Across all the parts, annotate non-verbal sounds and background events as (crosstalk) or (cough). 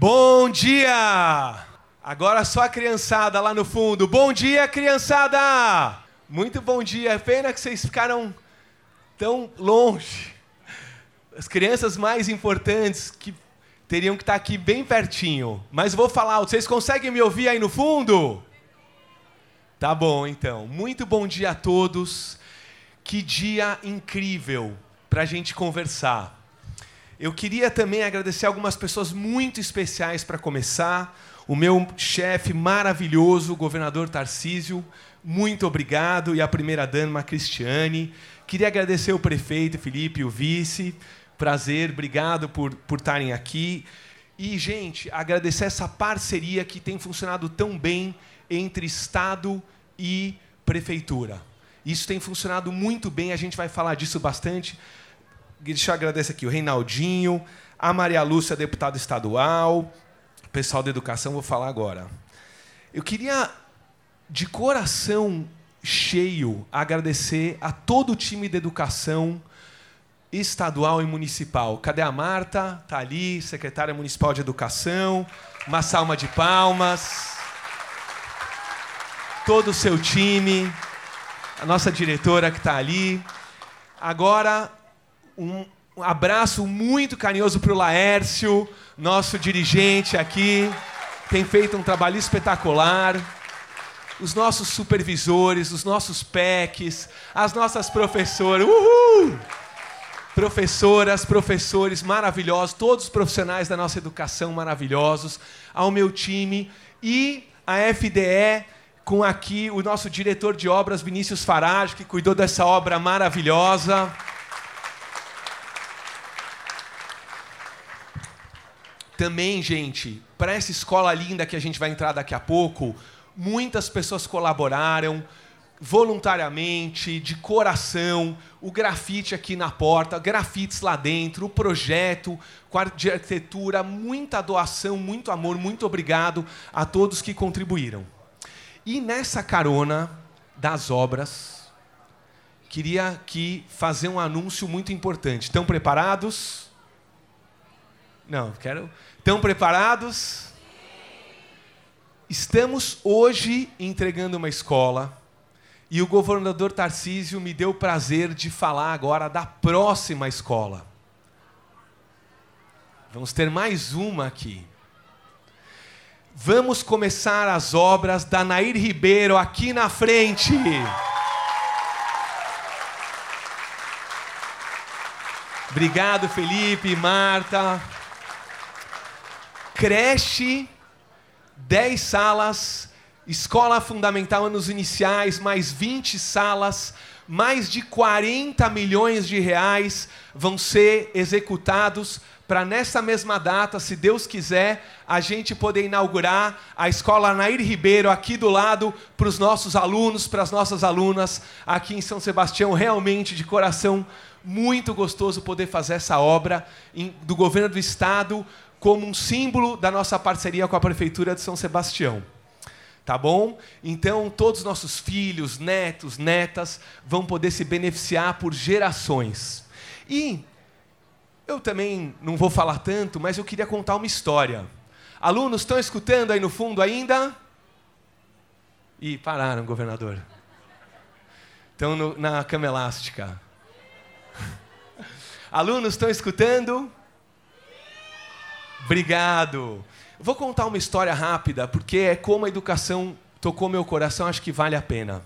Bom dia! Agora só a criançada lá no fundo. Bom dia, criançada! Muito bom dia. Pena que vocês ficaram tão longe. As crianças mais importantes que teriam que estar aqui bem pertinho. Mas vou falar, vocês conseguem me ouvir aí no fundo? Tá bom, então. Muito bom dia a todos. Que dia incrível para a gente conversar. Eu queria também agradecer algumas pessoas muito especiais para começar. O meu chefe maravilhoso, o governador Tarcísio, muito obrigado. E a primeira dama, Cristiane. Queria agradecer o prefeito Felipe o vice. Prazer, obrigado por, por estarem aqui. E, gente, agradecer essa parceria que tem funcionado tão bem entre Estado e Prefeitura. Isso tem funcionado muito bem, a gente vai falar disso bastante. Deixa eu agradecer aqui o Reinaldinho, a Maria Lúcia, deputada estadual, o pessoal da educação, vou falar agora. Eu queria, de coração cheio, agradecer a todo o time de educação estadual e municipal. Cadê a Marta? Está ali, secretária municipal de educação. Uma salma de palmas. Todo o seu time, a nossa diretora que está ali. Agora, um, abraço muito carinhoso para o Laércio, nosso dirigente aqui, tem feito um trabalho espetacular. Os nossos supervisores, os nossos PECs, as nossas professoras. Uhul! Professoras, professores maravilhosos, todos os profissionais da nossa educação maravilhosos, ao meu time e a FDE com aqui o nosso diretor de obras, Vinícius Farage, que cuidou dessa obra maravilhosa. Também, gente, para essa escola linda que a gente vai entrar daqui a pouco, muitas pessoas colaboraram voluntariamente, de coração, o grafite aqui na porta, grafites lá dentro, o projeto de arquitetura, muita doação, muito amor, muito obrigado a todos que contribuíram. E nessa carona das obras, queria aqui fazer um anúncio muito importante. Estão preparados? Não, quero. Estão preparados? Estamos hoje entregando uma escola e o governador Tarcísio me deu o prazer de falar agora da próxima escola. Vamos ter mais uma aqui. Vamos começar as obras da Nair Ribeiro aqui na frente. Obrigado, Felipe, Marta. Creche, 10 salas, escola fundamental anos iniciais, mais 20 salas, mais de 40 milhões de reais vão ser executados para nessa mesma data, se Deus quiser, a gente poder inaugurar a escola Nair Ribeiro aqui do lado para os nossos alunos, para as nossas alunas aqui em São Sebastião, realmente de coração muito gostoso poder fazer essa obra do governo do estado como um símbolo da nossa parceria com a Prefeitura de São Sebastião. Tá bom? Então, todos os nossos filhos, netos, netas vão poder se beneficiar por gerações. E eu também não vou falar tanto, mas eu queria contar uma história. Alunos, estão escutando aí no fundo ainda? Ih, pararam, governador. Estão no, na cama elástica. (laughs) Alunos, estão escutando? Obrigado. Vou contar uma história rápida, porque é como a educação tocou meu coração, acho que vale a pena.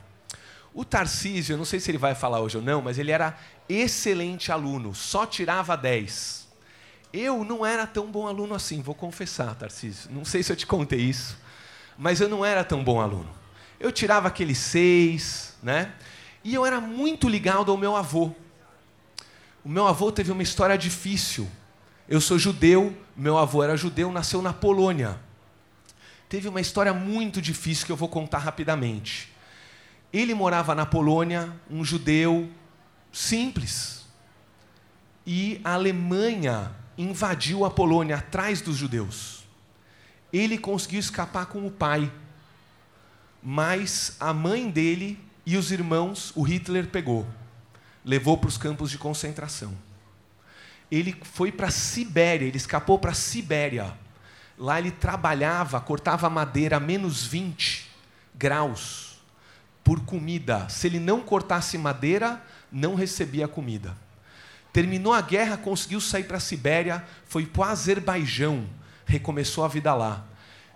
O Tarcísio, eu não sei se ele vai falar hoje ou não, mas ele era excelente aluno, só tirava 10. Eu não era tão bom aluno assim, vou confessar, Tarcísio. Não sei se eu te contei isso, mas eu não era tão bom aluno. Eu tirava aquele 6, né? E eu era muito ligado ao meu avô. O meu avô teve uma história difícil. Eu sou judeu, meu avô era judeu, nasceu na Polônia. Teve uma história muito difícil que eu vou contar rapidamente. Ele morava na Polônia, um judeu simples. E a Alemanha invadiu a Polônia atrás dos judeus. Ele conseguiu escapar com o pai. Mas a mãe dele e os irmãos, o Hitler pegou. Levou para os campos de concentração ele foi para Sibéria, ele escapou para Sibéria. Lá ele trabalhava, cortava madeira a menos 20 graus por comida. Se ele não cortasse madeira, não recebia comida. Terminou a guerra, conseguiu sair para Sibéria, foi para o Azerbaijão, recomeçou a vida lá.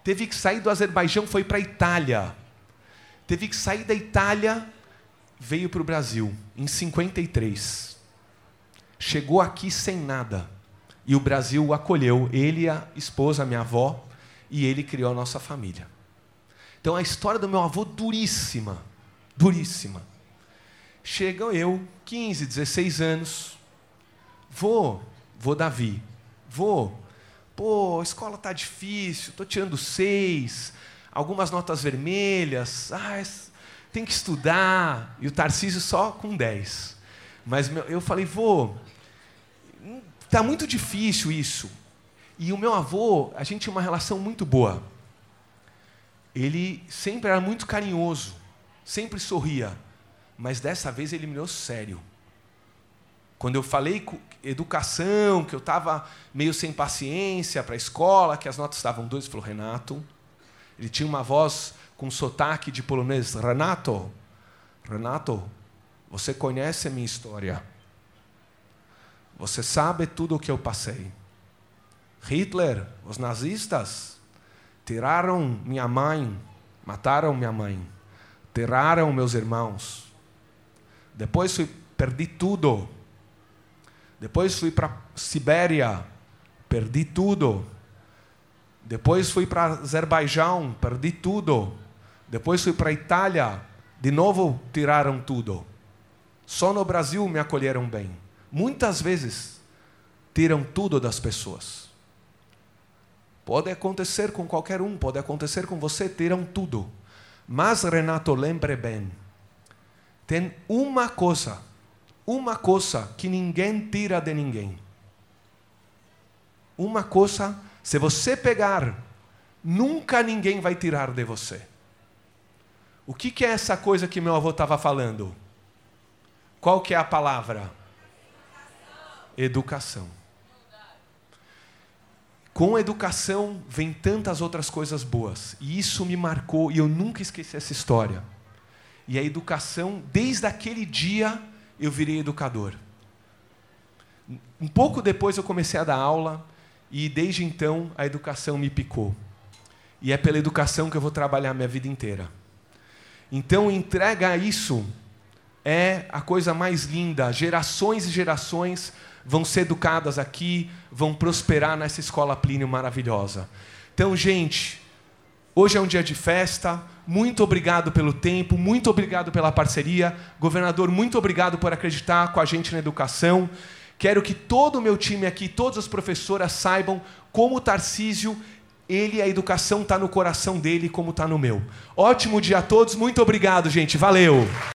Teve que sair do Azerbaijão, foi para a Itália. Teve que sair da Itália, veio para o Brasil, em 53. Chegou aqui sem nada e o Brasil o acolheu, ele, a esposa, a minha avó, e ele criou a nossa família. Então a história do meu avô duríssima, duríssima. Chega eu, 15, 16 anos, vou, vou Davi, vou. Pô, a escola tá difícil, tô tirando seis, algumas notas vermelhas, ah, tem que estudar. E o Tarcísio só com 10. Mas eu falei, vou, Está muito difícil isso. E o meu avô, a gente tinha uma relação muito boa. Ele sempre era muito carinhoso, sempre sorria, mas dessa vez ele me deu sério. Quando eu falei educação, que eu estava meio sem paciência para a escola, que as notas estavam dois, ele falou: Renato. Ele tinha uma voz com sotaque de polonês: Renato, Renato, você conhece a minha história. Você sabe tudo o que eu passei. Hitler, os nazistas, tiraram minha mãe, mataram minha mãe, tiraram meus irmãos. Depois fui, perdi tudo. Depois fui para Sibéria, perdi tudo. Depois fui para Azerbaijão, perdi tudo. Depois fui para Itália, de novo tiraram tudo. Só no Brasil me acolheram bem muitas vezes tiram tudo das pessoas. Pode acontecer com qualquer um, pode acontecer com você, tiram tudo. Mas, Renato, lembre bem: tem uma coisa, uma coisa que ninguém tira de ninguém. Uma coisa, se você pegar, nunca ninguém vai tirar de você. O que, que é essa coisa que meu avô estava falando? Qual que é a palavra? educação. Com educação vem tantas outras coisas boas. E isso me marcou e eu nunca esqueci essa história. E a educação, desde aquele dia, eu virei educador. Um pouco depois eu comecei a dar aula e desde então a educação me picou. E é pela educação que eu vou trabalhar a minha vida inteira. Então entrega isso é a coisa mais linda. Gerações e gerações vão ser educadas aqui, vão prosperar nessa escola Plínio maravilhosa. Então, gente, hoje é um dia de festa. Muito obrigado pelo tempo, muito obrigado pela parceria. Governador, muito obrigado por acreditar com a gente na educação. Quero que todo o meu time aqui, todas as professoras saibam como o Tarcísio, ele, a educação está no coração dele, como está no meu. Ótimo dia a todos, muito obrigado, gente. Valeu!